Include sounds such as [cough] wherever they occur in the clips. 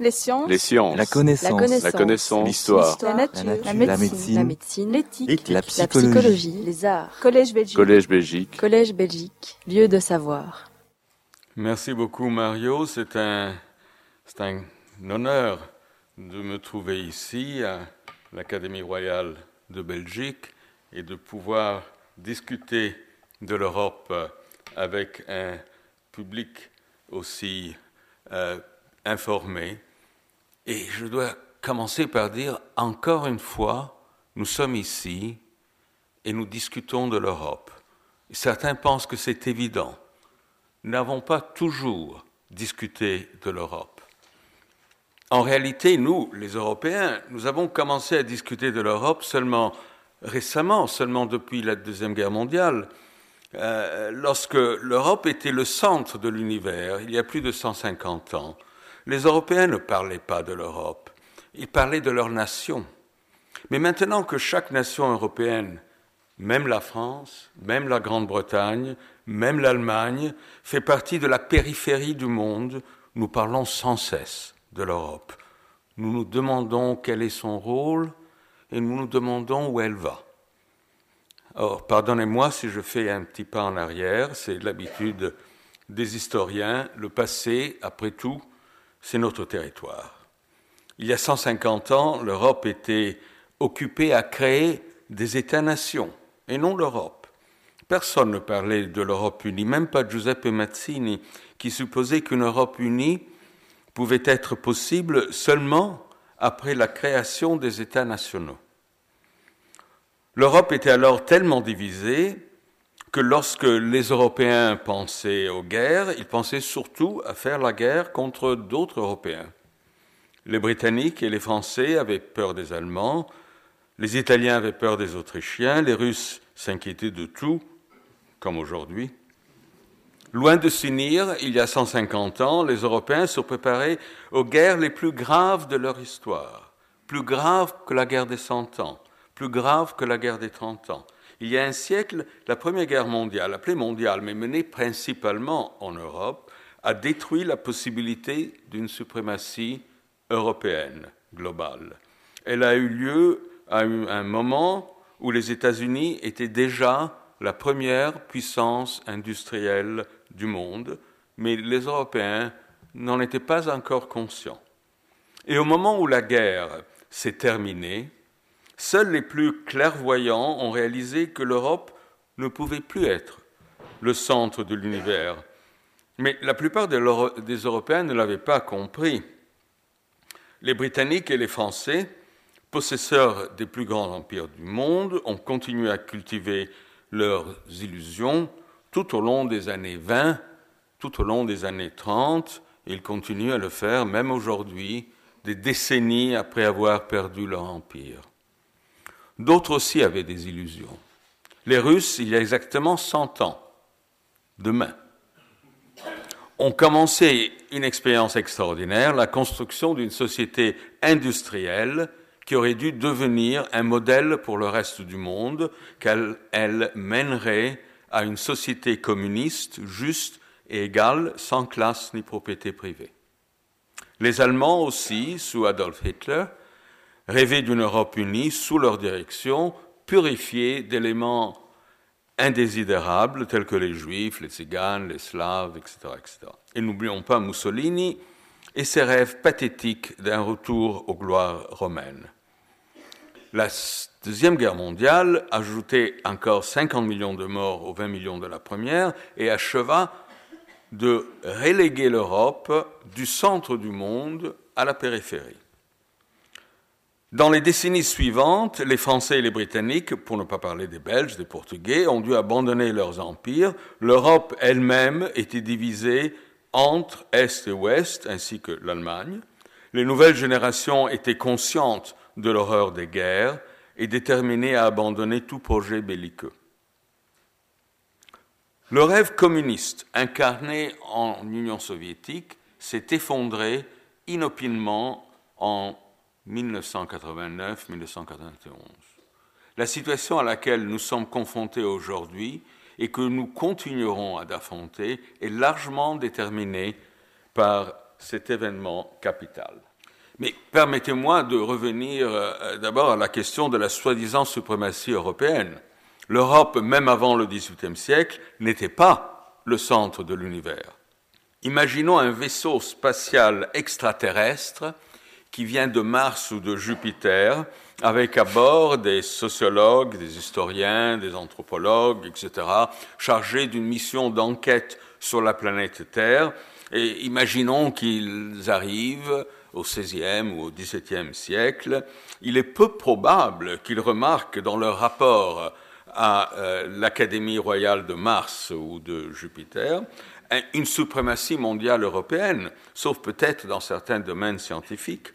Les sciences. Les sciences. La connaissance. La connaissance. L'histoire. La nature. La nature. La La médecine. médecine. La médecine. L'éthique. La La psychologie. psychologie. Les arts. Collège Belgique. Collège Belgique. Collège Belgique. Lieu de savoir. Merci beaucoup Mario, c'est un, c'est un honneur de me trouver ici à l'Académie royale de Belgique et de pouvoir discuter de l'Europe avec un public aussi euh, informé. Et je dois commencer par dire, encore une fois, nous sommes ici et nous discutons de l'Europe. Certains pensent que c'est évident nous n'avons pas toujours discuté de l'Europe. En réalité, nous, les Européens, nous avons commencé à discuter de l'Europe seulement récemment, seulement depuis la Deuxième Guerre mondiale, euh, lorsque l'Europe était le centre de l'univers, il y a plus de 150 ans. Les Européens ne parlaient pas de l'Europe, ils parlaient de leur nation. Mais maintenant que chaque nation européenne, même la France, même la Grande-Bretagne, même l'Allemagne, fait partie de la périphérie du monde, nous parlons sans cesse de l'Europe. Nous nous demandons quel est son rôle et nous nous demandons où elle va. Or, pardonnez-moi si je fais un petit pas en arrière, c'est l'habitude des historiens, le passé, après tout, c'est notre territoire. Il y a 150 ans, l'Europe était occupée à créer des États-nations, et non l'Europe. Personne ne parlait de l'Europe unie, même pas Giuseppe Mazzini, qui supposait qu'une Europe unie pouvait être possible seulement après la création des États nationaux. L'Europe était alors tellement divisée que lorsque les Européens pensaient aux guerres, ils pensaient surtout à faire la guerre contre d'autres Européens. Les Britanniques et les Français avaient peur des Allemands, les Italiens avaient peur des Autrichiens, les Russes s'inquiétaient de tout, comme aujourd'hui. Loin de s'unir, il y a 150 ans, les Européens se préparaient aux guerres les plus graves de leur histoire, plus graves que la guerre des Cent Ans, plus graves que la guerre des Trente Ans. Il y a un siècle, la Première Guerre mondiale, appelée mondiale, mais menée principalement en Europe, a détruit la possibilité d'une suprématie européenne globale. Elle a eu lieu à un moment où les États-Unis étaient déjà la première puissance industrielle du monde, mais les Européens n'en étaient pas encore conscients. Et au moment où la guerre s'est terminée, seuls les plus clairvoyants ont réalisé que l'Europe ne pouvait plus être le centre de l'univers. Mais la plupart des Européens ne l'avaient pas compris. Les Britanniques et les Français, possesseurs des plus grands empires du monde, ont continué à cultiver leurs illusions tout au long des années 20, tout au long des années 30, et ils continuent à le faire même aujourd'hui, des décennies après avoir perdu leur empire. D'autres aussi avaient des illusions. Les Russes, il y a exactement 100 ans, demain, ont commencé une expérience extraordinaire, la construction d'une société industrielle qui aurait dû devenir un modèle pour le reste du monde, qu'elle elle mènerait à une société communiste juste et égale, sans classe ni propriété privée. Les Allemands aussi, sous Adolf Hitler, rêvaient d'une Europe unie sous leur direction, purifiée d'éléments indésirables tels que les Juifs, les Tziganes, les Slaves, etc. etc. Et n'oublions pas Mussolini et ses rêves pathétiques d'un retour aux gloires romaines. La Deuxième Guerre mondiale ajoutait encore 50 millions de morts aux 20 millions de la première et acheva de reléguer l'Europe du centre du monde à la périphérie. Dans les décennies suivantes, les Français et les Britanniques, pour ne pas parler des Belges, des Portugais, ont dû abandonner leurs empires. L'Europe elle-même était divisée entre Est et Ouest, ainsi que l'Allemagne. Les nouvelles générations étaient conscientes de l'horreur des guerres et déterminées à abandonner tout projet belliqueux. Le rêve communiste incarné en Union soviétique s'est effondré inopinement en 1989-1991. La situation à laquelle nous sommes confrontés aujourd'hui et que nous continuerons à affronter est largement déterminée par cet événement capital. Mais permettez-moi de revenir euh, d'abord à la question de la soi-disant suprématie européenne. L'Europe, même avant le XVIIIe siècle, n'était pas le centre de l'univers. Imaginons un vaisseau spatial extraterrestre qui vient de Mars ou de Jupiter, avec à bord des sociologues, des historiens, des anthropologues, etc., chargés d'une mission d'enquête sur la planète Terre. Et imaginons qu'ils arrivent au XVIe ou au XVIIe siècle. Il est peu probable qu'ils remarquent dans leur rapport à euh, l'Académie royale de Mars ou de Jupiter une suprématie mondiale européenne, sauf peut-être dans certains domaines scientifiques.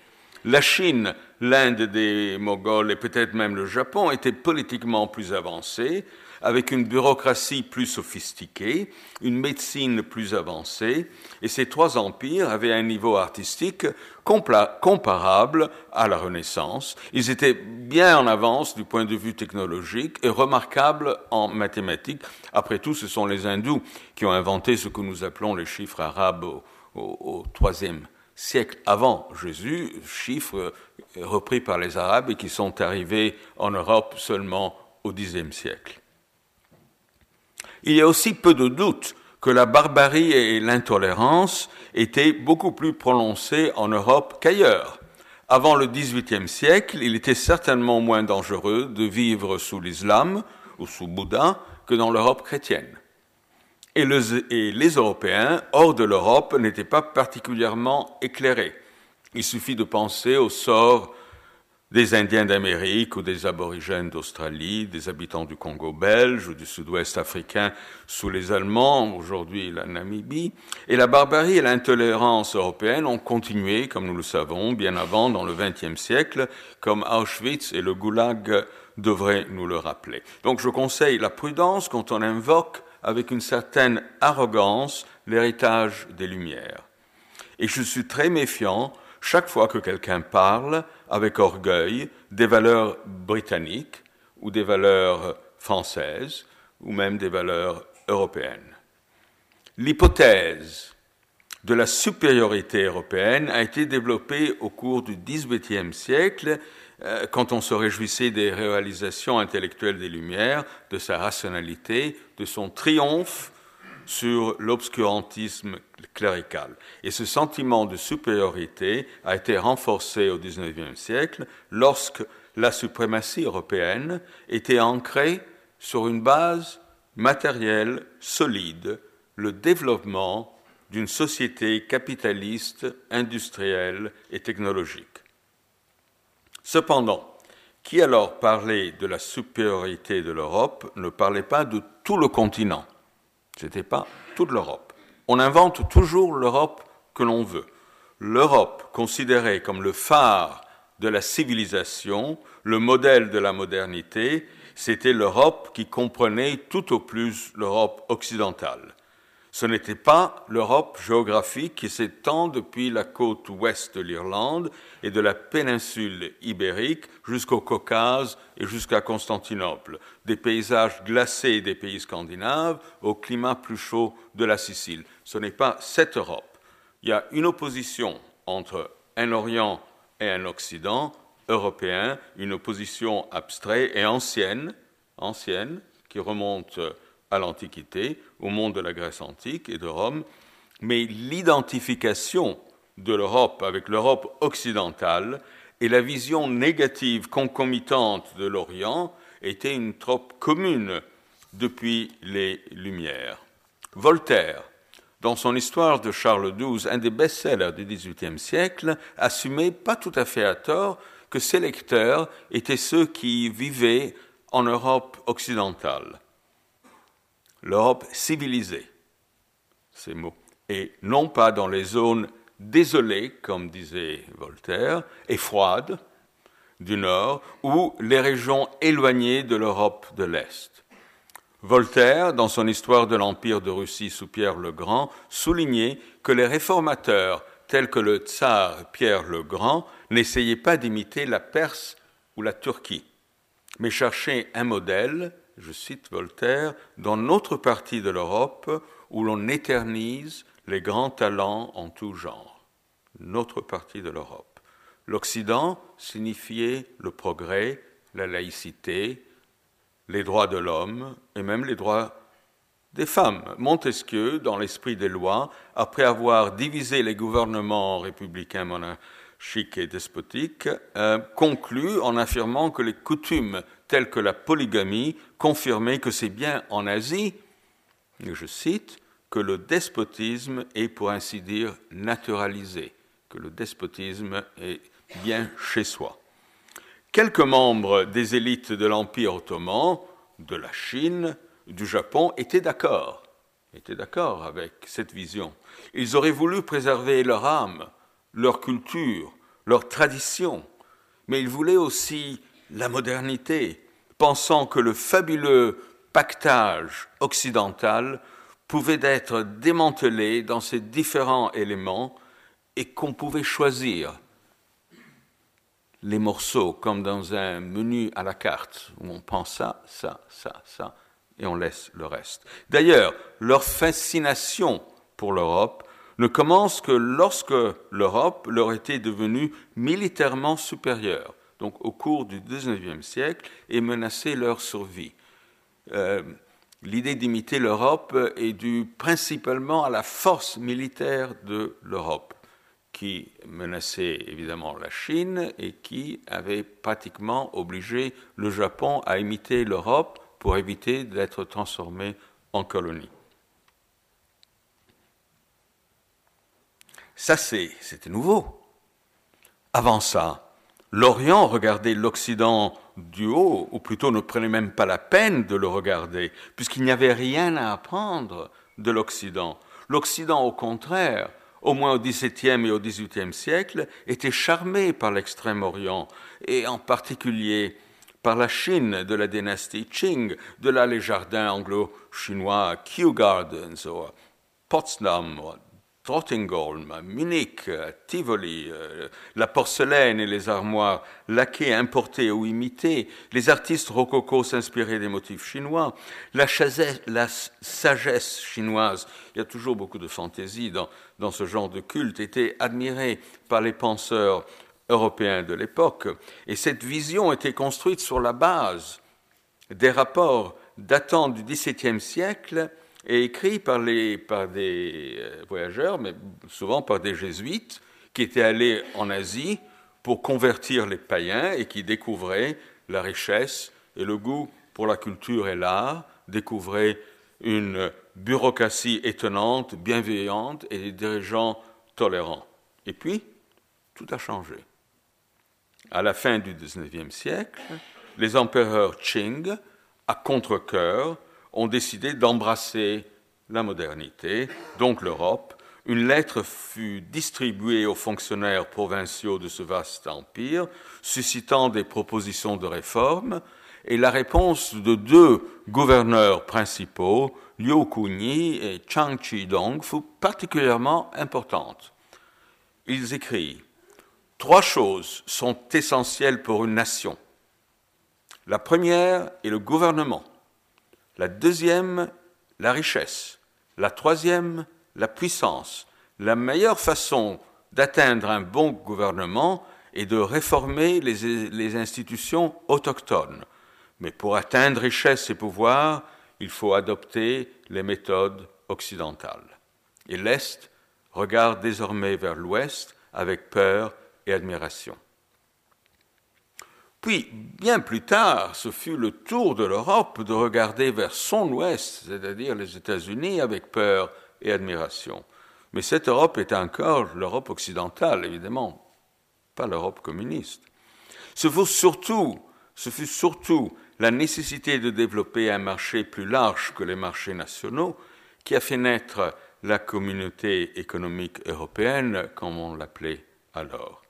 La Chine, l'Inde des Moghols et peut-être même le Japon étaient politiquement plus avancés, avec une bureaucratie plus sophistiquée, une médecine plus avancée, et ces trois empires avaient un niveau artistique comparable à la Renaissance. Ils étaient bien en avance du point de vue technologique et remarquables en mathématiques. Après tout, ce sont les hindous qui ont inventé ce que nous appelons les chiffres arabes au, au, troisième siècle avant Jésus, chiffres repris par les Arabes et qui sont arrivés en Europe seulement au Xe siècle. Il y a aussi peu de doute que la barbarie et l'intolérance étaient beaucoup plus prononcées en Europe qu'ailleurs. Avant le XVIIIe siècle, il était certainement moins dangereux de vivre sous l'islam ou sous Bouddha que dans l'Europe chrétienne. Et, les Européens, hors de l'Europe, n'étaient pas particulièrement éclairés. Il suffit de penser au sort des Indiens d'Amérique ou des aborigènes d'Australie, des habitants du Congo belge ou du sud-ouest africain sous les Allemands, aujourd'hui la Namibie. Et la barbarie et l'intolérance européenne ont continué, comme nous le savons, bien avant, dans le XXe siècle, comme Auschwitz et le Goulag devraient nous le rappeler. Donc je conseille la prudence quand on invoque avec une certaine arrogance l'héritage des Lumières. Et je suis très méfiant chaque fois que quelqu'un parle avec orgueil des valeurs britanniques ou des valeurs françaises ou même des valeurs européennes. L'hypothèse de la supériorité européenne a été développée au cours du XVIIIe siècle quand on se réjouissait des réalisations intellectuelles des Lumières, de sa rationalité, de son triomphe sur l'obscurantisme clérical. Et ce sentiment de supériorité a été renforcé au XIXe siècle lorsque la suprématie européenne était ancrée sur une base matérielle solide, le développement d'une société capitaliste, industrielle et technologique. Cependant, qui alors parlait de la supériorité de l'Europe ne parlait pas de tout le continent. Ce n'était pas toute l'Europe. On invente toujours l'Europe que l'on veut. L'Europe considérée comme le phare de la civilisation, le modèle de la modernité, c'était l'Europe qui comprenait tout au plus l'Europe occidentale. Ce n'était pas l'Europe géographique qui s'étend depuis la côte ouest de l'Irlande et de la péninsule ibérique jusqu'au Caucase et jusqu'à Constantinople, des paysages glacés des pays scandinaves au climat plus chaud de la Sicile. Ce n'est pas cette Europe. Il y a une opposition entre un Orient et un Occident européen, une opposition abstraite et ancienne, ancienne, qui remonte à l'Antiquité, au monde de la Grèce antique et de Rome, mais l'identification de l'Europe avec l'Europe occidentale et la vision négative concomitante de l'Orient étaient une trope commune depuis les Lumières. Voltaire, dans son histoire de Charles XII, un des best-sellers du XVIIIe siècle, assumait pas tout à fait à tort que ses lecteurs étaient ceux qui vivaient en Europe occidentale l'Europe civilisée, ces mots, et non pas dans les zones désolées, comme disait Voltaire, et froides du Nord, ou les régions éloignées de l'Europe de l'Est. Voltaire, dans son Histoire de l'Empire de Russie sous Pierre le Grand, soulignait que les réformateurs, tels que le tsar Pierre le Grand, n'essayaient pas d'imiter la Perse ou la Turquie, mais cherchaient un modèle je cite Voltaire, dans notre partie de l'Europe où l'on éternise les grands talents en tout genre. notre partie de l'Europe. L'Occident signifiait le progrès, la laïcité, les droits de l'homme et même les droits des femmes. Montesquieu, dans l'esprit des lois, après avoir divisé les gouvernements républicains monarchiques et despotiques, euh, conclut en affirmant que les coutumes telles que la polygamie confirmaient que c'est bien en Asie, je cite, que le despotisme est pour ainsi dire naturalisé, que le despotisme est bien chez soi. Quelques membres des élites de l'Empire ottoman, de la Chine, du Japon étaient d'accord, étaient d'accord avec cette vision. Ils auraient voulu préserver leur âme, leur culture, leur tradition, mais ils voulaient aussi la modernité, pensant que le fabuleux pactage occidental pouvait être démantelé dans ses différents éléments et qu'on pouvait choisir les morceaux comme dans un menu à la carte, où on prend ça, ça, ça, ça, et on laisse le reste. D'ailleurs, leur fascination pour l'Europe ne commence que lorsque l'Europe leur était devenue militairement supérieure, donc au cours du XIXe siècle, et menaçait leur survie. Euh, l'idée d'imiter l'Europe est due principalement à la force militaire de l'Europe qui menaçait évidemment la Chine et qui avait pratiquement obligé le Japon à imiter l'Europe pour éviter d'être transformé en colonie. Ça, c'était nouveau. Avant ça, l'Orient regardait l'Occident du haut, ou plutôt ne prenait même pas la peine de le regarder, puisqu'il n'y avait rien à apprendre de l'Occident. L'Occident, au contraire, au moins au XVIIe et au XVIIIe siècle, était charmé par l'Extrême-Orient, et en particulier par la Chine de la dynastie Qing, de là les jardins anglo-chinois Kew Gardens, Potsdam, Trottengolm, Munich, Tivoli, euh, la porcelaine et les armoires laquées importées ou imitées, les artistes rococo s'inspiraient des motifs chinois, la, la, sagesse chinoise, il y a toujours beaucoup de fantaisie dans, dans ce genre de culte, était admirée par les penseurs européens de l'époque, et cette vision était construite sur la base des rapports datant du XVIIe siècle et écrit par, les, par des euh, voyageurs, mais souvent par des jésuites, qui étaient allés en Asie pour convertir les païens et qui découvraient la richesse et le goût pour la culture et l'art, découvraient une bureaucratie étonnante, bienveillante et des dirigeants tolérants. Et puis, tout a changé. À la fin du XIXe siècle, les empereurs Qing, à contre-coeur, ont décidé d'embrasser la modernité, donc l'Europe. Une lettre fut distribuée aux fonctionnaires provinciaux de ce vaste empire, suscitant des propositions de réforme, et la réponse de deux gouverneurs principaux, Liu Kunyi et Chang Chi-dong, fut particulièrement importante. Ils écrivent Trois choses sont essentielles pour une nation. La première est le gouvernement. La deuxième, la richesse. La troisième, la puissance. La meilleure façon d'atteindre un bon gouvernement est de réformer les, institutions autochtones. Mais pour atteindre richesse et pouvoir, il faut adopter les méthodes occidentales. Et l'Est regarde désormais vers l'Ouest avec peur et admiration. Puis, bien plus tard, ce fut le tour de l'Europe de regarder vers son ouest, c'est-à-dire les États-Unis, avec peur et admiration. Mais cette Europe est encore l'Europe occidentale, évidemment, pas l'Europe communiste. Ce fut surtout, ce fut surtout la nécessité de développer un marché plus large que les marchés nationaux qui a fait naître la communauté économique européenne, comme on l'appelait alors.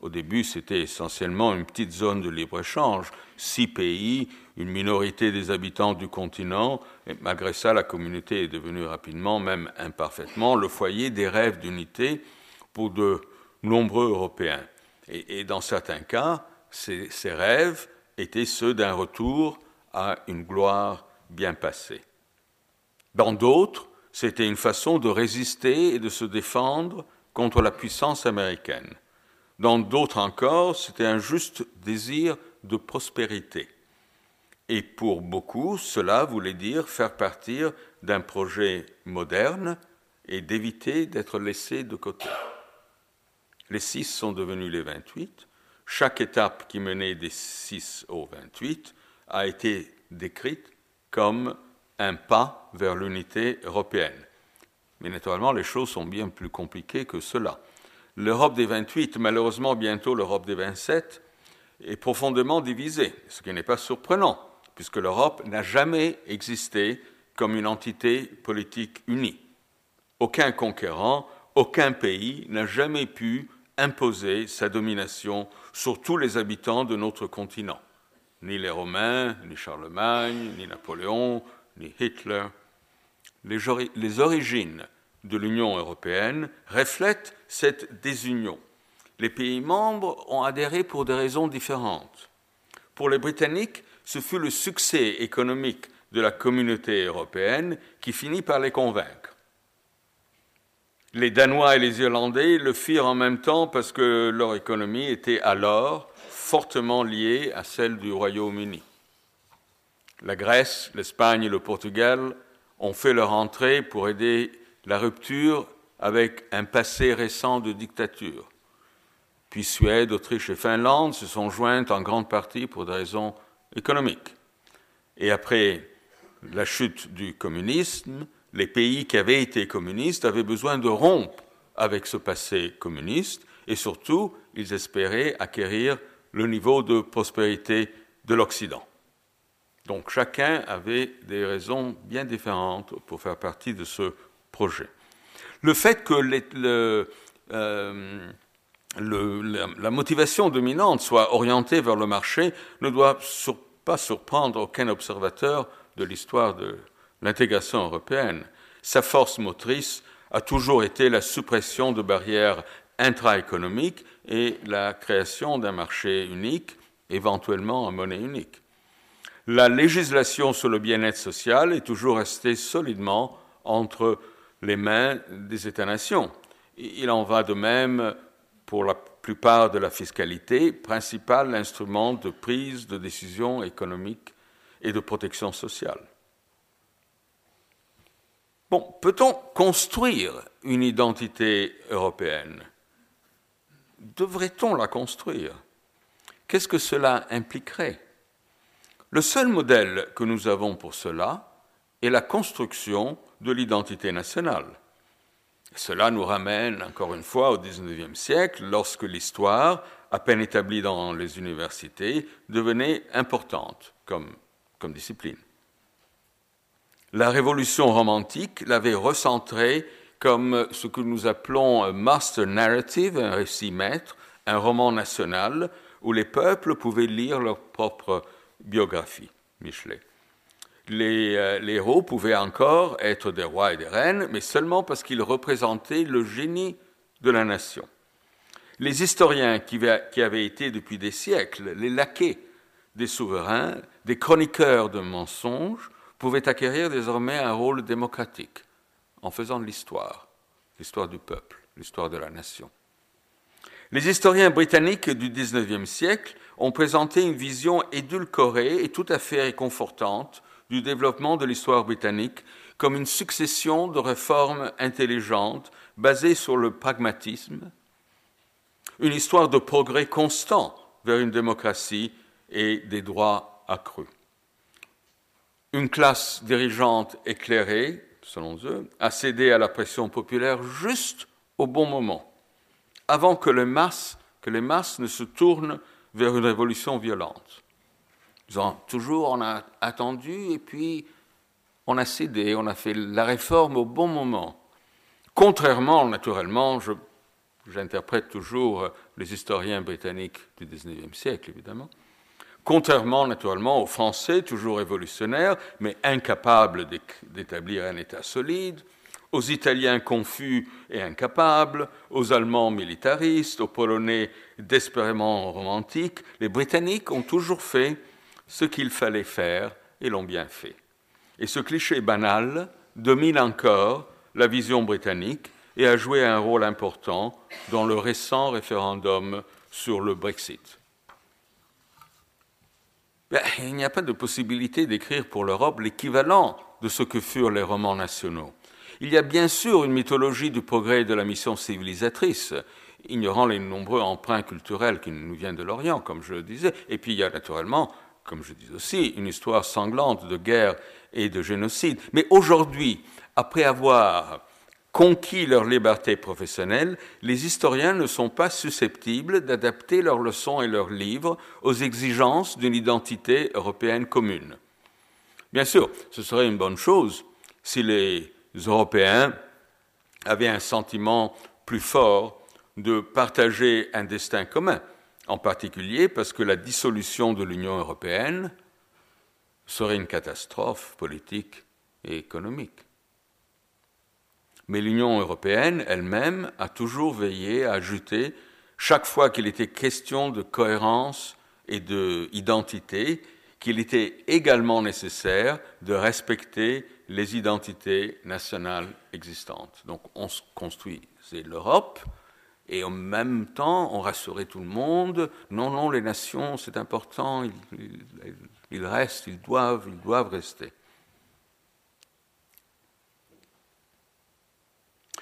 Au début, c'était essentiellement une petite zone de libre-échange, six pays, une minorité des habitants du continent, et malgré ça, la communauté est devenue rapidement, même imparfaitement, le foyer des rêves d'unité pour de nombreux Européens. Et, dans certains cas, ces, ces rêves étaient ceux d'un retour à une gloire bien passée. Dans d'autres, c'était une façon de résister et de se défendre contre la puissance américaine. Dans d'autres encore, c'était un juste désir de prospérité. Et pour beaucoup, cela voulait dire faire partir d'un projet moderne et d'éviter d'être laissé de côté. Les six sont devenus les 28. Chaque étape qui menait des 6 au 28 a été décrite comme un pas vers l'unité européenne. Mais naturellement, les choses sont bien plus compliquées que cela. L'Europe des 28, malheureusement bientôt l'Europe des 27, est profondément divisée, ce qui n'est pas surprenant, puisque l'Europe n'a jamais existé comme une entité politique unie. Aucun conquérant, aucun pays n'a jamais pu imposer sa domination sur tous les habitants de notre continent. Ni les Romains, ni Charlemagne, ni Napoléon, ni Hitler. Les, origines de l'Union européenne reflètent cette désunion. Les pays membres ont adhéré pour des raisons différentes. Pour les Britanniques, ce fut le succès économique de la communauté européenne qui finit par les convaincre. Les Danois et les Irlandais le firent en même temps parce que leur économie était alors fortement liée à celle du Royaume-Uni. La Grèce, l'Espagne et le Portugal ont fait leur entrée pour aider la rupture avec un passé récent de dictature. Puis Suède, Autriche et Finlande se sont jointes en grande partie pour des raisons économiques. Et après la chute du communisme, les pays qui avaient été communistes avaient besoin de rompre avec ce passé communiste et surtout, ils espéraient acquérir le niveau de prospérité de l'Occident. Donc chacun avait des raisons bien différentes pour faire partie de ce projet. Le fait que euh, la, motivation dominante soit orientée vers le marché ne doit pas surprendre aucun observateur de l'histoire de l'intégration européenne. Sa force motrice a toujours été la suppression de barrières intra-économiques et la création d'un marché unique, éventuellement en monnaie unique. La législation sur le bien-être social est toujours restée solidement entre les mains des États-nations. Il en va de même pour la plupart de la fiscalité, principal instrument de prise de décision économique et de protection sociale. Bon, peut-on construire une identité européenne? Devrait-on la construire? Qu'est-ce que cela impliquerait? Le seul modèle que nous avons pour cela est la construction de l'identité nationale. Cela nous ramène encore une fois au XIXe siècle, lorsque l'histoire, à peine établie dans les universités, devenait importante comme, comme discipline. La révolution romantique l'avait recentré comme ce que nous appelons un master narrative, un récit maître, un roman national où les peuples pouvaient lire leur propre biographie. Michelet. Les, euh, les, héros pouvaient encore être des rois et des reines, mais seulement parce qu'ils représentaient le génie de la nation. Les historiens qui, qui avaient été depuis des siècles les laquais des souverains, des chroniqueurs de mensonges, pouvaient acquérir désormais un rôle démocratique en faisant de l'histoire, l'histoire du peuple, l'histoire de la nation. Les historiens britanniques du XIXe siècle ont présenté une vision édulcorée et tout à fait réconfortante du développement de l'histoire britannique comme une succession de réformes intelligentes basées sur le pragmatisme, une histoire de progrès constant vers une démocratie et des droits accrus. Une classe dirigeante éclairée, selon eux, a cédé à la pression populaire juste au bon moment, avant que les masses, ne se tournent vers une révolution violente. Toujours, on a attendu et puis on a cédé, on a fait la réforme au bon moment. Contrairement, naturellement, j'interprète toujours les historiens britanniques du XIXe siècle, évidemment, contrairement naturellement aux Français, toujours révolutionnaires, mais incapables d'établir un État solide, aux Italiens confus et incapables, aux Allemands militaristes, aux Polonais désespérément romantiques, les Britanniques ont toujours fait ce qu'il fallait faire et l'ont bien fait. Et ce cliché banal domine encore la vision britannique et a joué un rôle important dans le récent référendum sur le Brexit. Ben, il n'y a pas de possibilité d'écrire pour l'Europe l'équivalent de ce que furent les romans nationaux. Il y a bien sûr une mythologie du progrès et de la mission civilisatrice, ignorant les nombreux emprunts culturels qui nous viennent de l'Orient, comme je le disais, et puis il y a naturellement, comme je dis aussi, une histoire sanglante de guerre et de génocide. Mais aujourd'hui, après avoir conquis leur liberté professionnelle, les historiens ne sont pas susceptibles d'adapter leurs leçons et leurs livres aux exigences d'une identité européenne commune. Bien sûr, ce serait une bonne chose si les Européens avaient un sentiment plus fort de partager un destin commun, en particulier parce que la dissolution de l'Union européenne serait une catastrophe politique et économique. Mais l'Union européenne elle-même a toujours veillé à ajouter, chaque fois qu'il était question de cohérence et d'identité, qu'il était également nécessaire de respecter les identités nationales existantes. Donc on construisait l'Europe et en même temps on rassurait tout le monde, non, non, les nations, c'est important, ils, restent, ils doivent, ils doivent rester.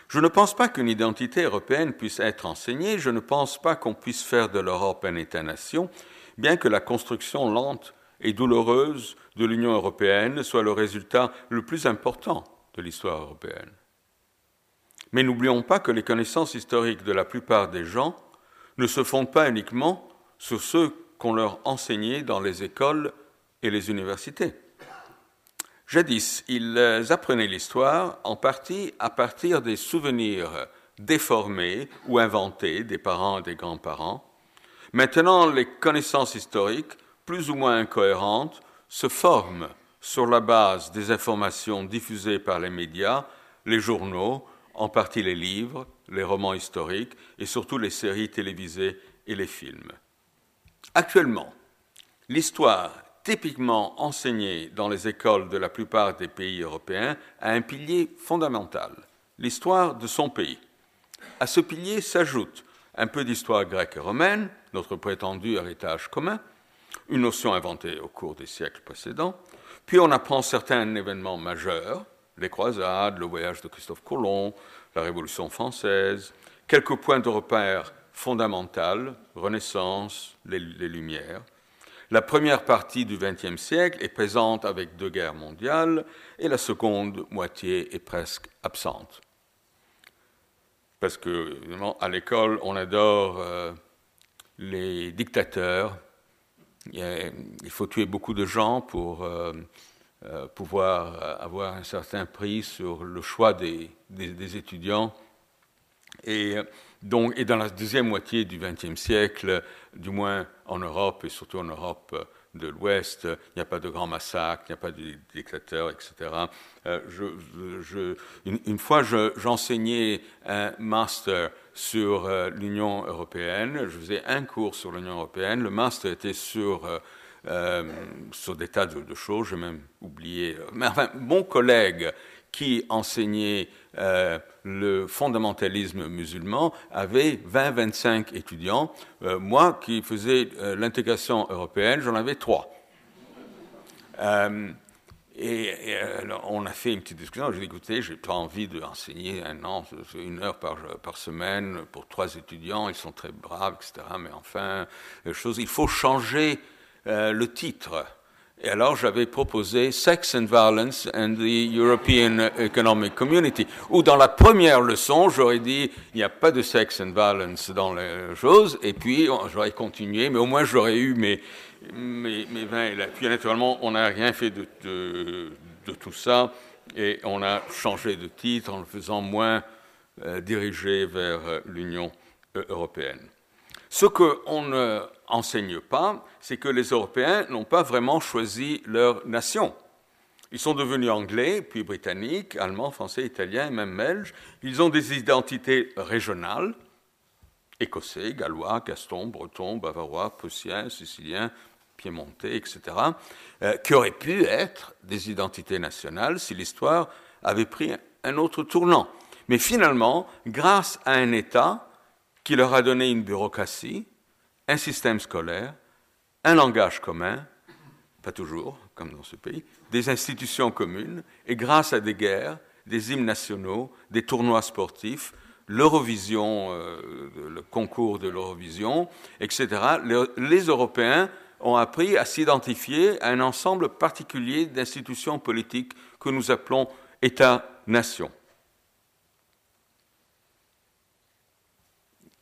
Je ne pense pas qu'une identité européenne puisse être enseignée, je ne pense pas qu'on puisse faire de l'Europe un État-nation, bien que la construction lente et douloureuse de l'Union européenne soit le résultat le plus important de l'histoire européenne. Mais n'oublions pas que les connaissances historiques de la plupart des gens ne se fondent pas uniquement sur ceux qu'on leur enseignait dans les écoles et les universités. Jadis, ils apprenaient l'histoire en partie à partir des souvenirs déformés ou inventés des parents et des grands-parents. Maintenant, les connaissances historiques, plus ou moins incohérentes, se forment sur la base des informations diffusées par les médias, les journaux, en partie les livres, les romans historiques et surtout les séries télévisées et les films. Actuellement, l'histoire typiquement enseigné dans les écoles de la plupart des pays européens, a un pilier fondamental, l'histoire de son pays. À ce pilier s'ajoute un peu d'histoire grecque et romaine, notre prétendu héritage commun, une notion inventée au cours des siècles précédents, puis on apprend certains événements majeurs, les croisades, le voyage de Christophe Colomb, la Révolution française, quelques points de repère fondamentaux, Renaissance, les, Lumières, la première partie du XXe siècle est présente avec deux guerres mondiales et la seconde moitié est presque absente. Parce que, à l'école, on adore euh, les dictateurs. Il faut tuer beaucoup de gens pour euh, pouvoir avoir un certain prix sur le choix des, des étudiants. Et donc, et dans la deuxième moitié du XXe siècle, du moins en Europe et surtout en Europe de l'Ouest, il n'y a pas de grands massacres, il n'y a pas de dictateurs, etc. Euh, une, fois, j'enseignais un master sur euh, l'Union européenne. Je faisais un cours sur l'Union européenne. Le master était sur euh, sur des tas de, de choses. J'ai même oublié. Mais enfin, mon collègue qui enseignait euh, le fondamentalisme musulman avait 20-25 étudiants. Euh, moi, qui faisais euh, l'intégration européenne, j'en avais trois. et, on a fait une petite discussion. J'ai dit, écoutez, j'ai pas envie d'enseigner un an, une heure par, semaine pour trois étudiants. Ils sont très braves, etc. Mais enfin, il faut changer le titre. Et alors j'avais proposé Sex and Violence and the European Economic Community, où dans la première leçon, j'aurais dit, il n'y a pas de sex and violence dans les choses, et puis j'aurais continué, mais au moins j'aurais eu mes, mes, mes 20 et Puis naturellement, on n'a rien fait de, tout ça, et on a changé de titre en le faisant moins euh, dirigé vers euh, l'Union euh, européenne. Ce qu'on ne enseigne pas, c'est que les Européens n'ont pas vraiment choisi leur nation. Ils sont devenus anglais, puis britanniques, allemands, français, italiens, même belges. Ils ont des identités régionales, écossais, gallois, gaston, breton, bavarois, prussiens, siciliens, piémontais, etc., euh, qui auraient pu être des identités nationales si l'histoire avait pris un autre tournant. Mais finalement, grâce à un État qui leur a donné une bureaucratie, un système scolaire, un langage commun, pas toujours, comme dans ce pays, des institutions communes, et grâce à des guerres, des hymnes nationaux, des tournois sportifs, l'Eurovision, euh, le concours de l'Eurovision, etc., les Européens ont appris à s'identifier à un ensemble particulier d'institutions politiques que nous appelons États-nations.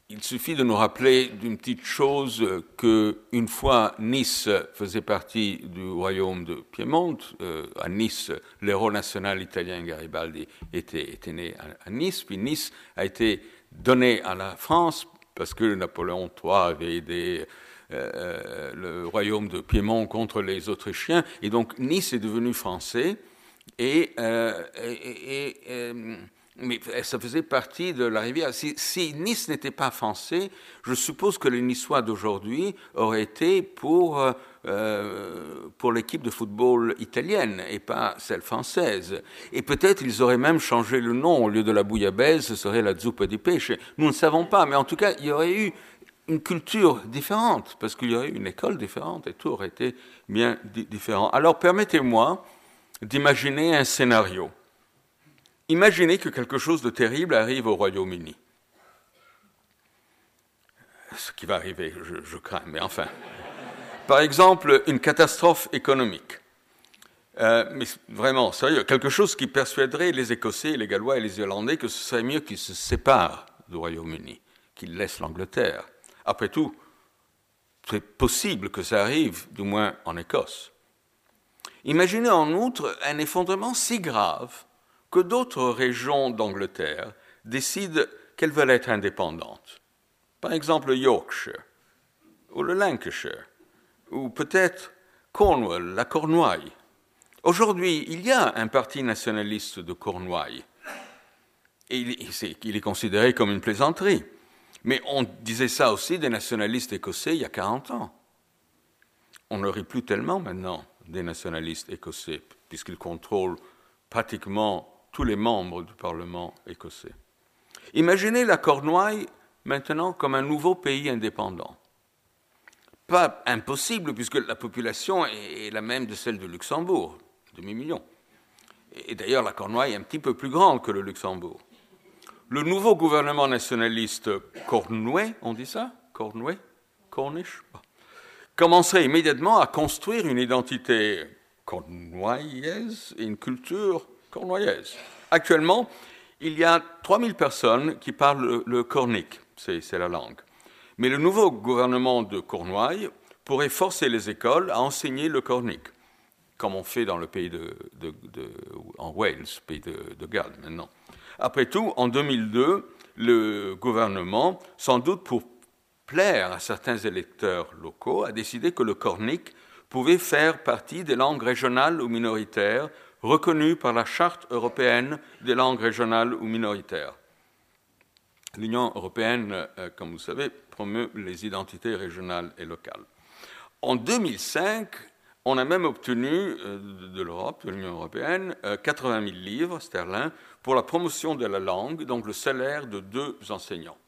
Il suffit de nous rappeler d'une petite chose que une fois Nice faisait partie du royaume de Piémont. Euh, à Nice, l'héros national italien Garibaldi était, né à, Nice, puis Nice a été donné à la France parce que Napoléon III avait aidé euh, euh, le royaume de Piémont contre les Autrichiens, et donc Nice est devenu français. Et mais ça faisait partie de la rivière. Si, Nice n'était pas français, je suppose que les Niçois d'aujourd'hui auraient été pour, euh, euh, pour l'équipe de football italienne et pas celle française. Et peut-être ils auraient même changé le nom. Au lieu de la bouillabaisse, ce serait la zuppa di pesce. Nous ne savons pas, mais en tout cas, il y aurait eu une culture différente, parce qu'il y aurait eu une école différente et tout aurait été bien différent. Alors permettez-moi d'imaginer un scénario. Imaginez que quelque chose de terrible arrive au Royaume-Uni. Ce qui va arriver, je, crains, mais enfin. Par exemple, une catastrophe économique. Euh, mais vraiment, sérieux, quelque chose qui persuaderait les Écossais, les Gallois et les Irlandais que ce serait mieux qu'ils se séparent du Royaume-Uni, qu'ils laissent l'Angleterre. Après tout, c'est possible que ça arrive, du moins en Écosse. Imaginez en outre un effondrement si grave que d'autres régions d'Angleterre décident qu'elles veulent être indépendantes. Par exemple, le Yorkshire, ou le Lancashire, ou peut-être Cornwall, la Cornouaille. Aujourd'hui, il y a un parti nationaliste de Cornouaille. Et il est considéré comme une plaisanterie. Mais on disait ça aussi des nationalistes écossais il y a 40 ans. On ne rit plus tellement maintenant des nationalistes écossais, puisqu'ils contrôlent pratiquement tous les membres du Parlement écossais. Imaginez la Cornouaille maintenant comme un nouveau pays indépendant. Pas impossible puisque la population est la même de celle de Luxembourg, demi-million. Et d'ailleurs, la Cornouaille est un petit peu plus grande que le Luxembourg. Le nouveau gouvernement nationaliste cornouais, on dit ça? Cornouais Cornish Commencerait immédiatement à construire une identité cornouaillesse et une culture Actuellement, il y a 3000 personnes qui parlent le, cornique, c'est la langue. Mais le nouveau gouvernement de Cornouailles pourrait forcer les écoles à enseigner le cornique, comme on fait dans le pays de, en Wales, pays de, de Galles maintenant. Après tout, en 2002, le gouvernement, sans doute pour plaire à certains électeurs locaux, a décidé que le cornique pouvait faire partie des langues régionales ou minoritaires reconnu par la Charte européenne des langues régionales ou minoritaires. L'Union européenne, euh, comme vous savez, promeut les identités régionales et locales. En 2005, on a même obtenu euh, de l'Europe, de l'Union européenne, 80 euh, 000 livres sterling pour la promotion de la langue, donc le salaire de deux enseignants.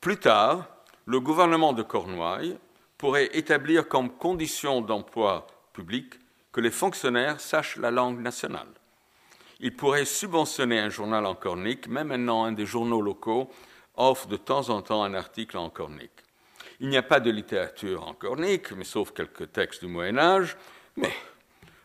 Plus tard, le gouvernement de Cornouailles pourrait établir comme condition d'emploi public que les fonctionnaires sachent la langue nationale. Ils pourraient subventionner un journal en cornique, même maintenant un des journaux locaux offre de temps en temps un article en cornique. Il n'y a pas de littérature en cornique, mais sauf quelques textes du Moyen Âge, mais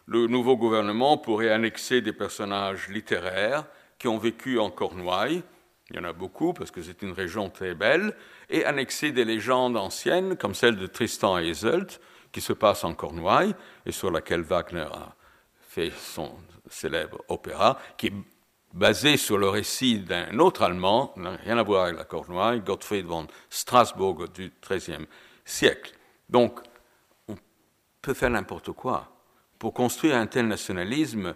le nouveau gouvernement pourrait annexer des personnages littéraires qui ont vécu en Cornouailles, il y en a beaucoup parce que c'est une région très belle, et annexer des légendes anciennes comme celle de Tristan et Iseult, qui se passe en Cornouailles et sur laquelle Wagner a fait son célèbre opéra, qui est basé sur le récit d'un autre Allemand, n'a rien à voir avec la Cornouaille, Gottfried von Strasbourg du XIIIe siècle. Donc, on peut faire n'importe quoi. Pour construire un tel nationalisme,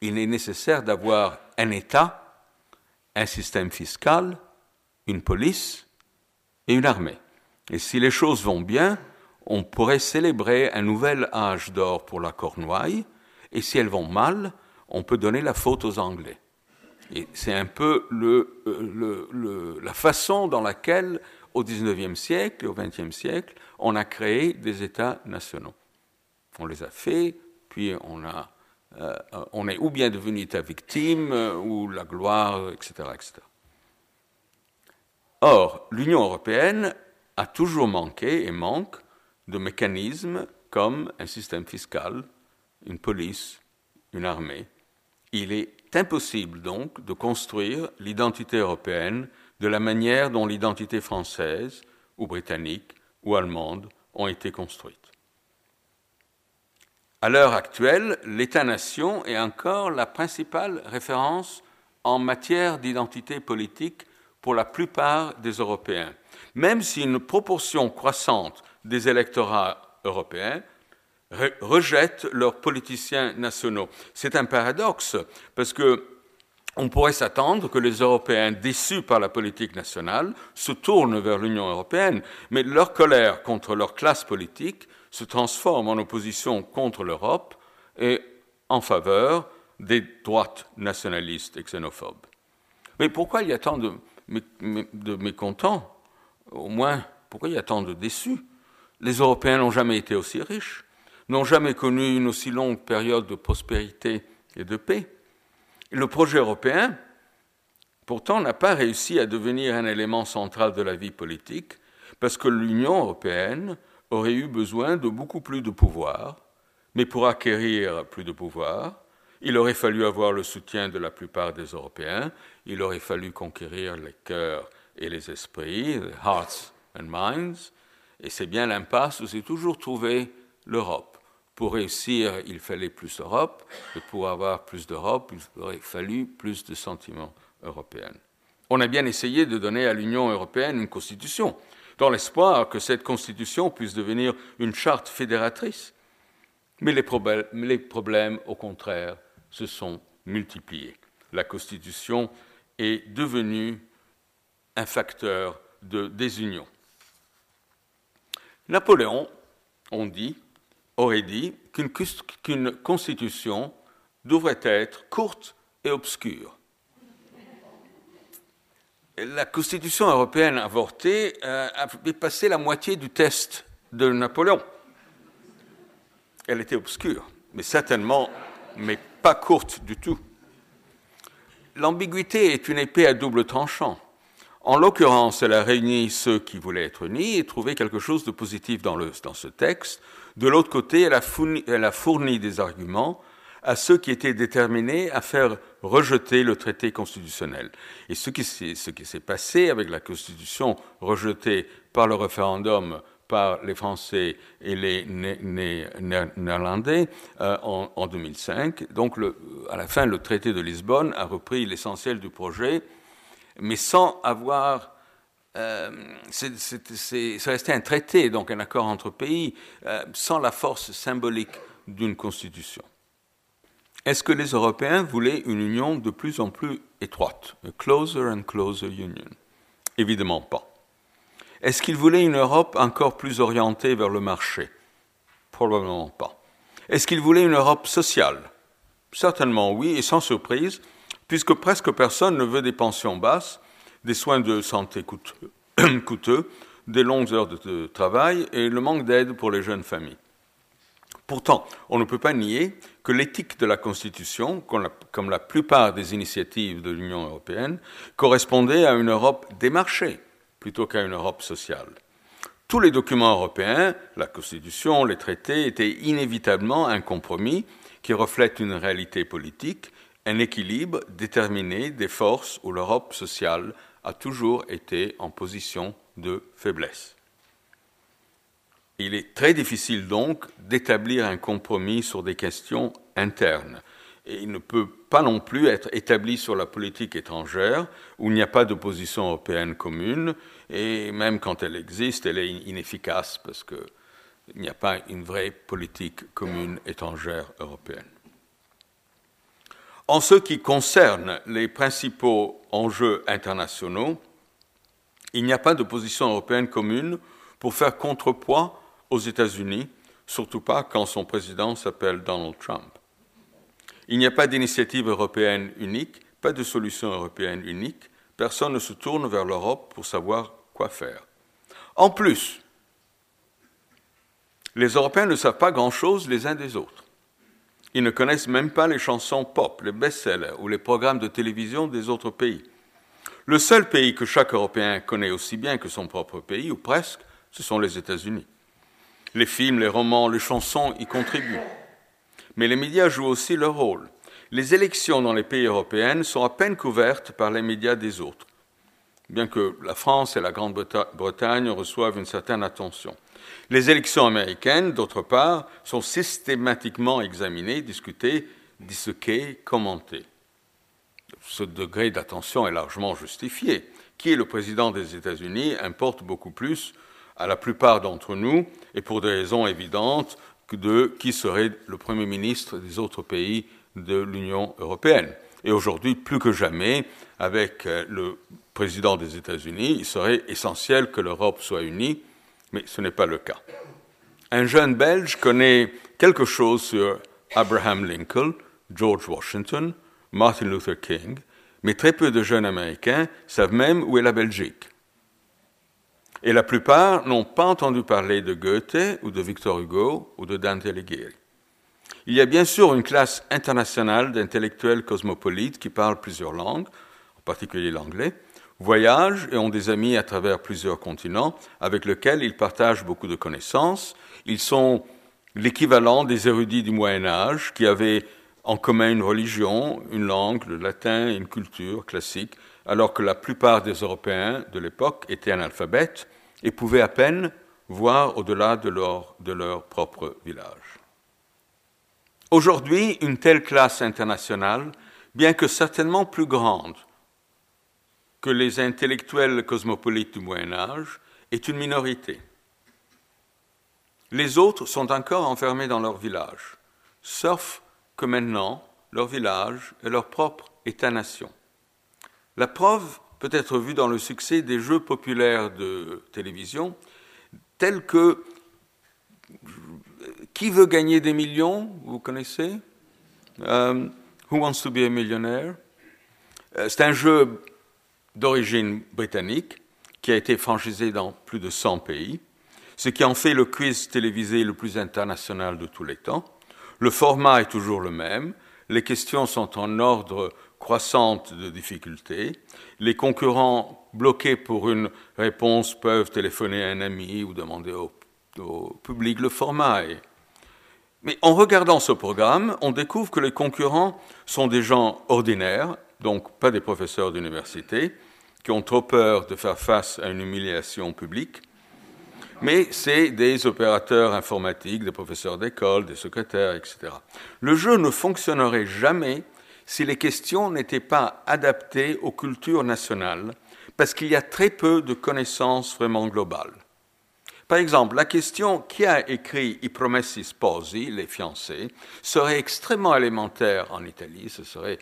il est nécessaire d'avoir un État, un système fiscal, une police et une armée. Et si les choses vont bien, on pourrait célébrer un nouvel âge d'or pour la Cornouaille, et si elles vont mal, on peut donner la faute aux Anglais. Et c'est un peu euh, la façon dans laquelle, au XIXe siècle et au XXe siècle, on a créé des États nationaux. On les a faits, puis on, a, euh, on est ou bien devenu État victime, euh, ou la gloire, etc. etc. Or, l'Union européenne a toujours manqué et manque de mécanismes comme un système fiscal, une police, une armée. Il est impossible donc de construire l'identité européenne de la manière dont l'identité française ou britannique ou allemande ont été construites. À l'heure actuelle, l'État-nation est encore la principale référence en matière d'identité politique pour la plupart des Européens, même si une proportion croissante des électorats européens rejettent leurs politiciens nationaux. C'est un paradoxe, parce que on pourrait s'attendre que les Européens déçus par la politique nationale se tournent vers l'Union européenne, mais leur colère contre leur classe politique se transforme en opposition contre l'Europe et en faveur des droites nationalistes et xénophobes. Mais pourquoi il y a tant de, de mécontents Au moins, pourquoi il y a tant de déçus? Les Européens n'ont jamais été aussi riches n'ont jamais connu une aussi longue période de prospérité et de paix. le projet européen, pourtant, n'a pas réussi à devenir un élément central de la vie politique, parce que l'Union européenne aurait eu besoin de beaucoup plus de pouvoir, mais pour acquérir plus de pouvoir, il aurait fallu avoir le soutien de la plupart des Européens, il aurait fallu conquérir les cœurs et les esprits, les hearts and minds, et c'est bien l'impasse où s'est toujours trouvée l'Europe. Pour réussir, il fallait plus d'Europe, et pour avoir plus d'Europe, il aurait fallu plus de sentiments européens. On a bien essayé de donner à l'Union européenne une constitution, dans l'espoir que cette constitution puisse devenir une charte fédératrice. Mais les problèmes, les problèmes, au contraire, se sont multipliés. La constitution est devenue un facteur de désunion. Napoléon, on dit, aurait dit qu'une constitution devrait être courte et obscure. La constitution européenne avortée euh, avait passé la moitié du test de Napoléon. Elle était obscure, mais certainement, mais pas courte du tout. L'ambiguïté est une épée à double tranchant. En l'occurrence, elle a réuni ceux qui voulaient être unis et trouvé quelque chose de positif dans, le, dans ce texte. De l'autre côté, elle a, fourni, elle a, fourni, des arguments à ceux qui étaient déterminés à faire rejeter le traité constitutionnel. Et ce qui s'est passé avec la Constitution rejetée par le référendum par les Français et les Néerlandais euh, en, en, 2005. Donc, le, à la fin, le traité de Lisbonne a repris l'essentiel du projet mais sans avoir euh, ça restait un traité, donc un accord entre pays, euh, sans la force symbolique d'une constitution. Est-ce que les Européens voulaient une union de plus en plus étroite, a closer and closer union? Évidemment pas. Est-ce qu'ils voulaient une Europe encore plus orientée vers le marché? Probablement pas. Est-ce qu'ils voulaient une Europe sociale? Certainement oui, et sans surprise, puisque presque personne ne veut des pensions basses, des soins de santé [clears throat] coûteux, des longues heures de travail et le manque d'aide pour les jeunes familles. Pourtant, on ne peut pas nier que l'éthique de la Constitution, comme la, plupart des initiatives de l'Union européenne, correspondait à une Europe des marchés plutôt qu'à une Europe sociale. Tous les documents européens, la Constitution, les traités, étaient inévitablement un compromis qui reflète une réalité politique un équilibre déterminé des forces où l'Europe sociale a toujours été en position de faiblesse. Il est très difficile donc d'établir un compromis sur des questions internes. Et il ne peut pas non plus être établi sur la politique étrangère, où il n'y a pas de position européenne commune, et même quand elle existe, elle est inefficace parce qu'il n'y a pas une vraie politique commune étrangère européenne. En ce qui concerne les principaux enjeux internationaux, il n'y a pas de position européenne commune pour faire contrepoids aux États-Unis, surtout pas quand son président s'appelle Donald Trump. Il n'y a pas d'initiative européenne unique, pas de solution européenne unique, personne ne se tourne vers l'Europe pour savoir quoi faire. En plus, les Européens ne savent pas grand-chose les uns des autres. Ils ne connaissent même pas les chansons pop, les best-sellers ou les programmes de télévision des autres pays. Le seul pays que chaque Européen connaît aussi bien que son propre pays, ou presque, ce sont les États-Unis. Les films, les romans, les chansons y contribuent. Mais les médias jouent aussi leur rôle. Les élections dans les pays européens sont à peine couvertes par les médias des autres, bien que la France et la Grande-Bretagne reçoivent une certaine attention. Les élections américaines, d'autre part, sont systématiquement examinées, discutées, disséquées, commentées. Ce degré d'attention est largement justifié. Qui est le président des États-Unis importe beaucoup plus à la plupart d'entre nous, et pour des raisons évidentes, que de qui serait le Premier ministre des autres pays de l'Union européenne. Et aujourd'hui, plus que jamais, avec euh, le président des États-Unis, il serait essentiel que l'Europe soit unie mais ce n'est pas le cas. Un jeune Belge connaît quelque chose sur Abraham Lincoln, George Washington, Martin Luther King, mais très peu de jeunes Américains savent même où est la Belgique. Et la plupart n'ont pas entendu parler de Goethe ou de Victor Hugo ou de Dante Alighieri. Il y a bien sûr une classe internationale d'intellectuels cosmopolites qui parlent plusieurs langues, en particulier l'anglais, voyagent et ont des amis à travers plusieurs continents avec lesquels ils partagent beaucoup de connaissances. Ils sont l'équivalent des érudits du Moyen Âge qui avaient en commun une religion, une langue, le latin, une culture classique, alors que la plupart des Européens de l'époque étaient analphabètes et pouvaient à peine voir au-delà de leur, de leur propre village. Aujourd'hui, une telle classe internationale, bien que certainement plus grande que les intellectuels cosmopolites du Moyen Âge est une minorité. Les autres sont encore enfermés dans leur village, sauf que maintenant, leur village est leur propre État-nation. La preuve peut être vue dans le succès des jeux populaires de télévision, tels que Qui veut gagner des millions Vous connaissez euh, Who wants to be a millionaire? Euh, C'est un jeu d'origine britannique qui a été franchisé dans plus de 100 pays, ce qui en fait le quiz télévisé le plus international de tous les temps. Le format est toujours le même, les questions sont en ordre croissant de difficulté, les concurrents bloqués pour une réponse peuvent téléphoner à un ami ou demander au public le format. Mais en regardant ce programme, on découvre que les concurrents sont des gens ordinaires, donc pas des professeurs d'université, qui ont trop peur de faire face à une humiliation publique, mais c'est des opérateurs informatiques, des professeurs d'école, des secrétaires, etc. Le jeu ne fonctionnerait jamais si les questions n'étaient pas adaptées aux cultures nationales, parce qu'il y a très peu de connaissances vraiment globales. Par exemple, la question qui a écrit I promessi sposi, les fiancés, serait extrêmement élémentaire en Italie, ce serait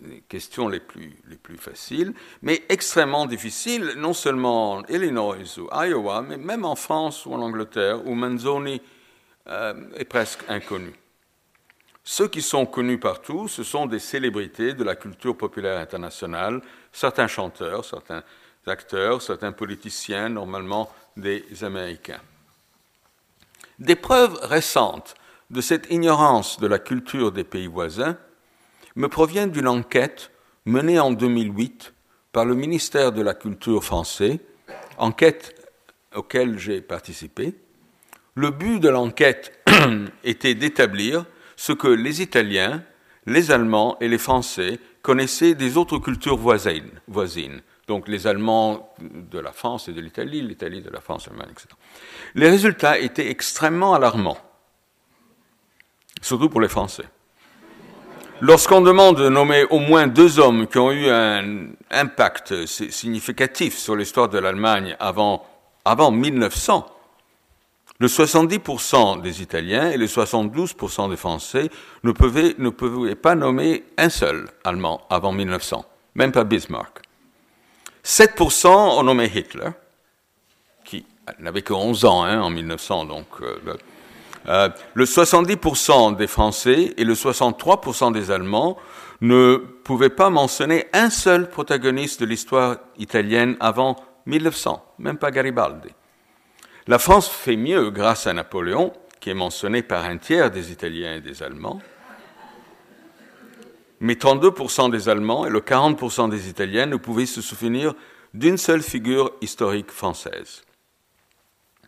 les questions les plus, les plus faciles, mais extrêmement difficiles, non seulement en Illinois ou Iowa, mais même en France ou en Angleterre, où Manzoni euh, est presque inconnu. Ceux qui sont connus partout, ce sont des célébrités de la culture populaire internationale, certains chanteurs, certains acteurs, certains politiciens, normalement des Américains. Des preuves récentes de cette ignorance de la culture des pays voisins me provient d'une enquête menée en 2008 par le ministère de la Culture français, enquête auquel j'ai participé. Le but de l'enquête [clears throat] était d'établir ce que les Italiens, les Allemands et les Français connaissaient des autres cultures voisines, voisines. Donc les Allemands de la France et de l'Italie, l'Italie de la France, l'Allemagne, etc. Les résultats étaient extrêmement alarmants, surtout pour les Français. Lorsqu'on demande de nommer au moins deux hommes qui ont eu un impact significatif sur l'histoire de l'Allemagne avant, avant 1900, le 70% des Italiens et le 72% des Français ne pouvaient, ne pouvaient pas nommer un seul Allemand avant 1900, même pas Bismarck. 7% ont nommé Hitler, qui n'avait que 11 ans hein, en 1900, donc euh, Euh, le 70% des Français et le 63% des Allemands ne pouvaient pas mentionner un seul protagoniste de l'histoire italienne avant 1900, même pas Garibaldi. La France fait mieux grâce à Napoléon, qui est mentionné par un tiers des Italiens et des Allemands, mais 32% des Allemands et le 40% des Italiens ne pouvaient se souvenir d'une seule figure historique française.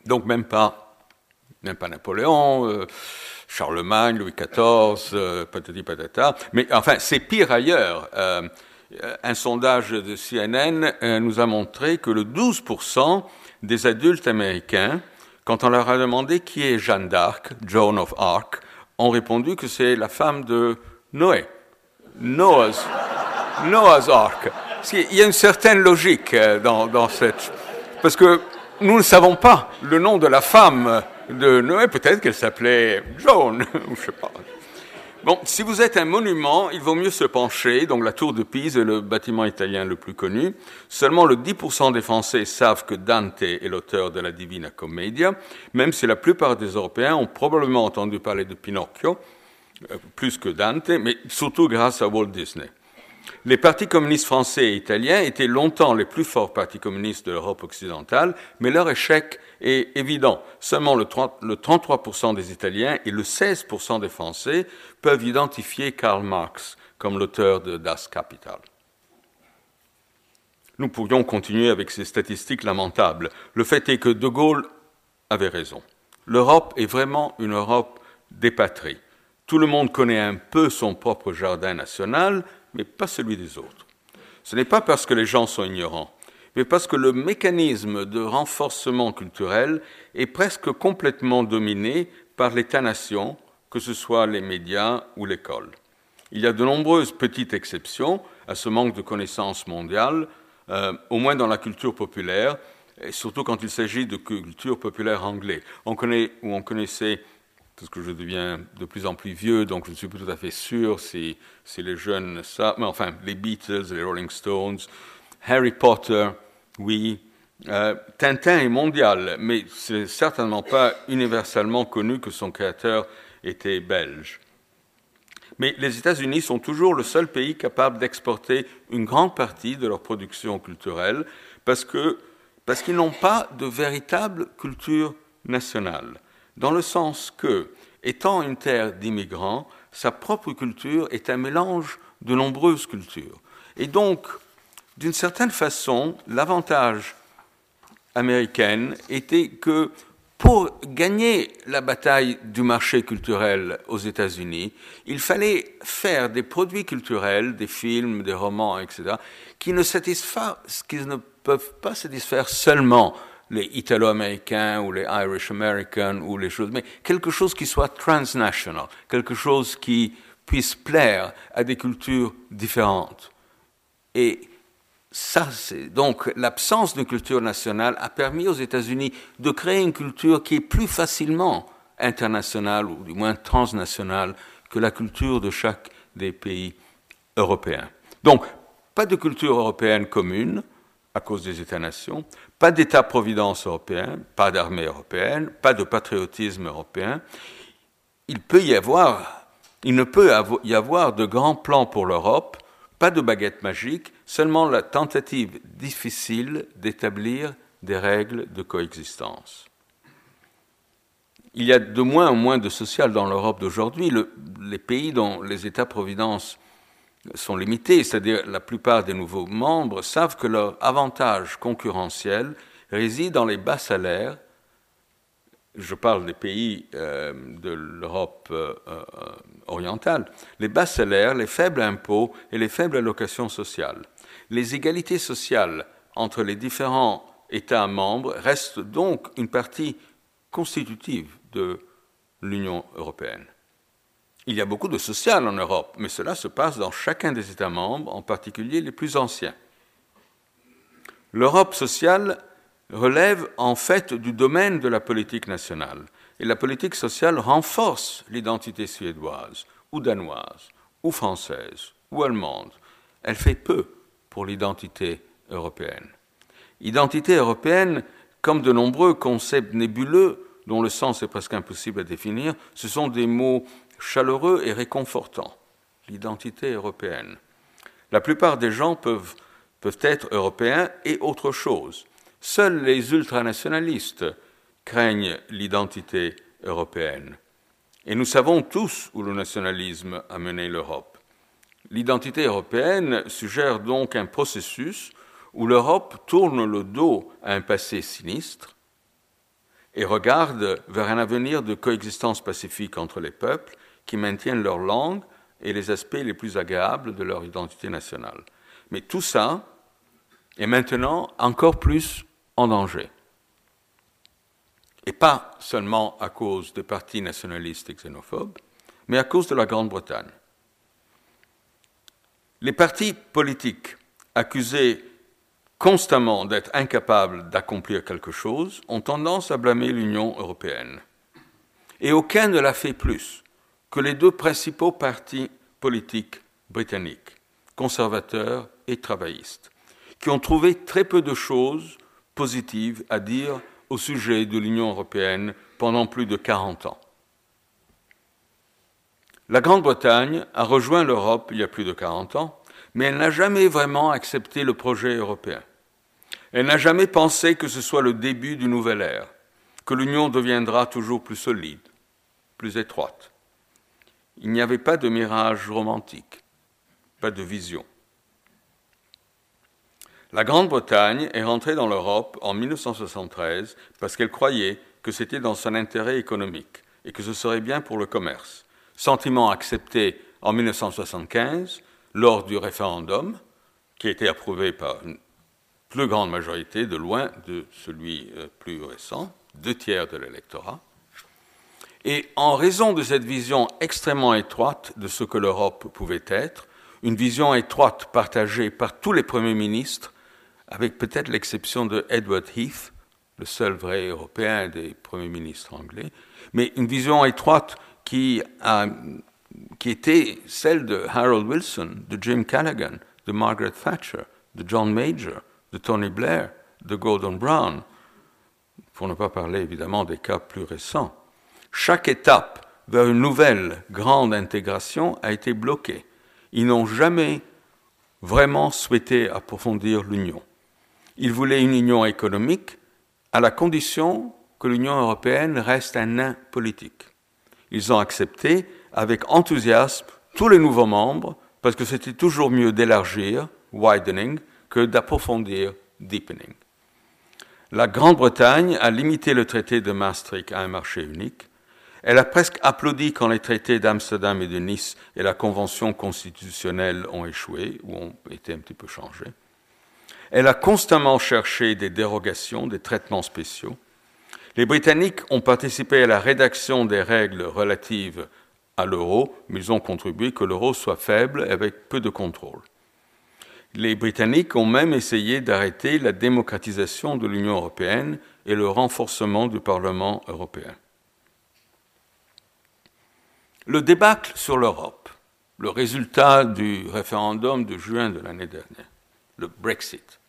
Donc même pas, même pas Napoléon, euh, Charlemagne, Louis XIV, euh, patati patata. Mais enfin, c'est pire ailleurs. Euh, un sondage de CNN nous a montré que le 12% des adultes américains, quand on leur a demandé qui est Jeanne d'Arc, Joan of Arc, ont répondu que c'est la femme de Noé. Noah's, Noah's Ark. Il y a une certaine logique dans, dans cette... Parce que nous ne savons pas le nom de la femme de Noé. Peut-être qu'elle s'appelait Joan, [laughs] ou je sais pas. Bon, si vous êtes un monument, il vaut mieux se pencher. Donc la tour de Pise est le bâtiment italien le plus connu. Seulement le 10% des Français savent que Dante est l'auteur de la Divina Commedia, même si la plupart des Européens ont probablement entendu parler de Pinocchio, euh, plus que Dante, mais surtout grâce à Walt Disney. Les partis communistes français et italiens étaient longtemps les plus forts partis communistes de l'Europe occidentale, mais leur échec est évident. Seulement le, 33% des Italiens et le 16% des Français peuvent identifier Karl Marx comme l'auteur de Das Kapital. Nous pourrions continuer avec ces statistiques lamentables. Le fait est que De Gaulle avait raison. L'Europe est vraiment une Europe dépatrie. Tout le monde connaît un peu son propre jardin national, mais pas celui des autres. Ce n'est pas parce que les gens sont ignorants, mais parce que le mécanisme de renforcement culturel est presque complètement dominé par l'État-nation, que ce soit les médias ou l'école. Il y a de nombreuses petites exceptions à ce manque de connaissances mondiales, euh, au moins dans la culture populaire, et surtout quand il s'agit de culture populaire anglaise. On connaît, ou on connaissait parce que je deviens de plus en plus vieux, donc je ne suis plus tout à fait sûr si, les jeunes savent, mais enfin, les Beatles, les Rolling Stones, Harry Potter, oui. Euh, Tintin est mondial, mais c'est certainement pas universellement connu que son créateur était belge. Mais les États-Unis sont toujours le seul pays capable d'exporter une grande partie de leur production culturelle parce qu'ils n'ont pas de véritable culture nationale dans le sens que, étant une terre d'immigrants, sa propre culture est un mélange de nombreuses cultures. Et donc, d'une certaine façon, l'avantage américain était que pour gagner la bataille du marché culturel aux États-Unis, il fallait faire des produits culturels, des films, des romans, etc., qui ne, qui ne peuvent pas satisfaire seulement les Italo-Américains ou les Irish-Americans ou les choses, mais quelque chose qui soit transnational, quelque chose qui puisse plaire à des cultures différentes. Et ça, c'est donc l'absence de culture nationale a permis aux États-Unis de créer une culture qui est plus facilement internationale ou du moins transnationale que la culture de chaque des pays européens. Donc, pas de culture européenne commune à cause des États-nations, pas d'État-providence européen, pas d'armée européenne, pas de patriotisme européen. Il peut y avoir, il ne peut y avoir de grands plans pour l'Europe, pas de baguette magique, seulement la tentative difficile d'établir des règles de coexistence. Il y a de moins en moins de social dans l'Europe d'aujourd'hui. les pays dont les États-providence sont limités, c'est-à-dire la plupart des nouveaux membres savent que leur avantage concurrentiel réside dans les bas salaires. Je parle des pays euh, de l'Europe euh, euh, orientale. Les bas salaires, les faibles impôts et les faibles allocations sociales. Les égalités sociales entre les différents États membres restent donc une partie constitutive de l'Union européenne. Il y a beaucoup de social en Europe, mais cela se passe dans chacun des États membres, en particulier les plus anciens. L'Europe sociale relève en fait du domaine de la politique nationale. Et la politique sociale renforce l'identité suédoise, ou danoise, ou française, ou allemande. Elle fait peu pour l'identité européenne. Identité européenne, comme de nombreux concepts nébuleux, dont le sens est presque impossible à définir, ce sont des mots chaleureux et réconfortants. L'identité européenne. La plupart des gens peuvent être européens et autre chose. Seuls les ultranationalistes craignent l'identité européenne. Et nous savons tous où le nationalisme a mené l'Europe. L'identité européenne suggère donc un processus où l'Europe tourne le dos à un passé sinistre et regarde vers un avenir de coexistence pacifique entre les peuples qui maintiennent leur langue et les aspects les plus agréables de leur identité nationale. Mais tout ça est maintenant encore plus en danger. Et pas seulement à cause des partis nationalistes et xénophobes, mais à cause de la Grande-Bretagne. Les partis politiques accusés constamment d'être incapables d'accomplir quelque chose ont tendance à blâmer l'Union européenne. Et aucun ne l'a fait plus que les deux principaux partis politiques britanniques, conservateurs et travaillistes, qui ont trouvé très peu de choses positives à dire au sujet de l'Union européenne pendant plus de 40 ans. La Grande-Bretagne a rejoint l'Europe il y a plus de 40 ans, mais elle n'a jamais vraiment accepté le projet européen. Elle n'a jamais pensé que ce soit le début d'une nouvelle ère, que l'Union deviendra toujours plus solide, plus étroite. Il n'y avait pas de mirage romantique, pas de vision. La Grande-Bretagne est rentrée dans l'Europe en 1973 parce qu'elle croyait que c'était dans son intérêt économique et que ce serait bien pour le commerce. Sentiment accepté en 1975 lors du référendum, qui a été approuvé par une plus grande majorité, de loin de celui euh, plus récent, deux tiers de l'électorat. Et en raison de cette vision extrêmement étroite de ce que l'Europe pouvait être, une vision étroite partagée par tous les premiers ministres, avec peut-être l'exception de Edward Heath, le seul vrai européen des premiers ministres anglais, mais une vision étroite qui, a, qui était celle de Harold Wilson, de Jim Callaghan, de Margaret Thatcher, de John Major, de Tony Blair, de Gordon Brown, pour ne pas parler évidemment des cas plus récents. Chaque étape vers une nouvelle grande intégration a été bloquée. Ils n'ont jamais vraiment souhaité approfondir l'union. Ils voulaient une union économique à la condition que l'Union européenne reste un nain politique. Ils ont accepté avec enthousiasme tous les nouveaux membres parce que c'était toujours mieux d'élargir, widening, que d'approfondir, deepening. La Grande-Bretagne a limité le traité de Maastricht à un marché unique elle a presque applaudi quand les traités d'Amsterdam et de Nice et la Convention constitutionnelle ont échoué ou ont été un petit peu changés. Elle a constamment cherché des dérogations, des traitements spéciaux. Les Britanniques ont participé à la rédaction des règles relatives à l'euro, mais ils ont contribué que l'euro soit faible avec peu de contrôle. Les Britanniques ont même essayé d'arrêter la démocratisation de l'Union européenne et le renforcement du Parlement européen. Le débâcle sur l'Europe, le résultat du référendum de juin de l'année dernière, le Brexit,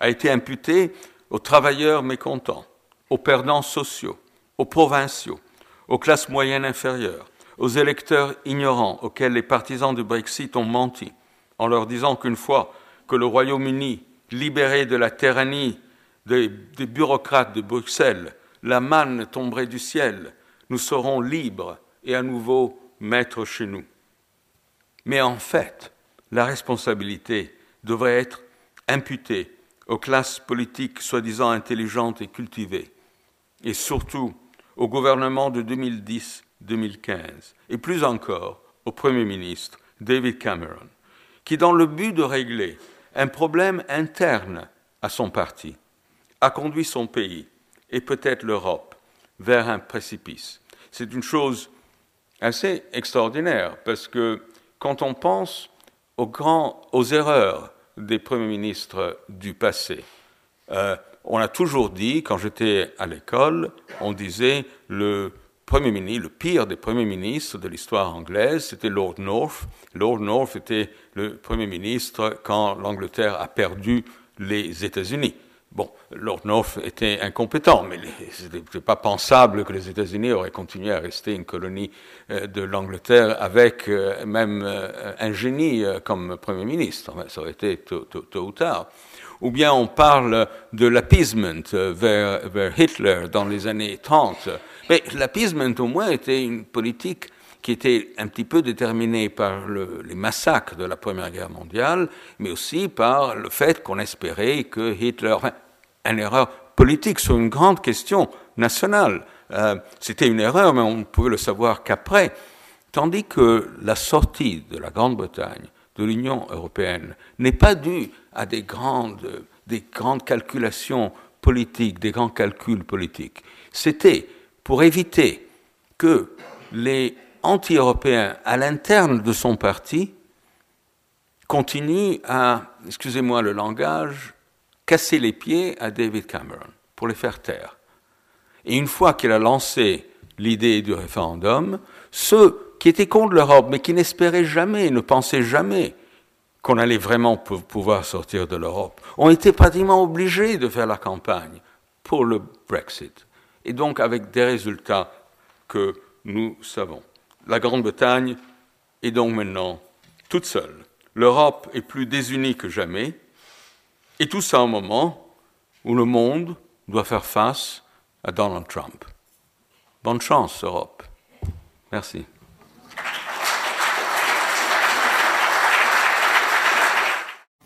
a été imputé aux travailleurs mécontents, aux perdants sociaux, aux provinciaux, aux classes moyennes inférieures, aux électeurs ignorants auxquels les partisans du Brexit ont menti, en leur disant qu'une fois que le Royaume-Uni, libéré de la tyrannie des, des bureaucrates de Bruxelles, la manne tomberait du ciel, nous serons libres et à nouveau maître chez nous. Mais en fait, la responsabilité devrait être imputée aux classes politiques soi-disant intelligentes et cultivées, et surtout au gouvernement de 2010-2015, et plus encore au Premier ministre David Cameron, qui, dans le but de régler un problème interne à son parti, a conduit son pays, et peut-être l'Europe, vers un précipice. C'est une chose assez extraordinaire, parce que quand on pense aux, grands, erreurs des premiers ministres du passé, euh, on a toujours dit, quand j'étais à l'école, on disait le premier ministre, le pire des premiers ministres de l'histoire anglaise, c'était Lord North. Lord North était le premier ministre quand l'Angleterre a perdu les États-Unis. Bon, Lord North était incompétent, mais ce n'était pas pensable que les États-Unis auraient continué à rester une colonie euh, de l'Angleterre avec euh, même euh, un génie comme Premier ministre. Ça aurait été tôt, ou tard. Ou bien on parle de l'appeasement vers, vers, Hitler dans les années 30. Mais l'appeasement au moins était une politique qui était un petit peu déterminée par le, les massacres de la Première Guerre mondiale, mais aussi par le fait qu'on espérait que Hitler, une erreur politique sur une grande question nationale. Euh, c'était une erreur, mais on ne pouvait le savoir qu'après. Tandis que la sortie de la Grande-Bretagne de l'Union européenne n'est pas due à des grandes, des grandes calculations politiques, des grands calculs politiques. C'était pour éviter que les anti-européens à l'interne de son parti continuent à, excusez-moi le langage, casser les pieds à David Cameron pour les faire taire. Et une fois qu'il a lancé l'idée du référendum, ceux qui étaient contre l'Europe, mais qui n'espéraient jamais, ne pensaient jamais qu'on allait vraiment pouvoir sortir de l'Europe, ont été pratiquement obligés de faire la campagne pour le Brexit. Et donc avec des résultats que nous savons. La Grande-Bretagne est donc maintenant toute seule. L'Europe est plus désunie que jamais. Et tout ça au moment où le monde doit faire face à Donald Trump. Bonne chance, Europe. Merci.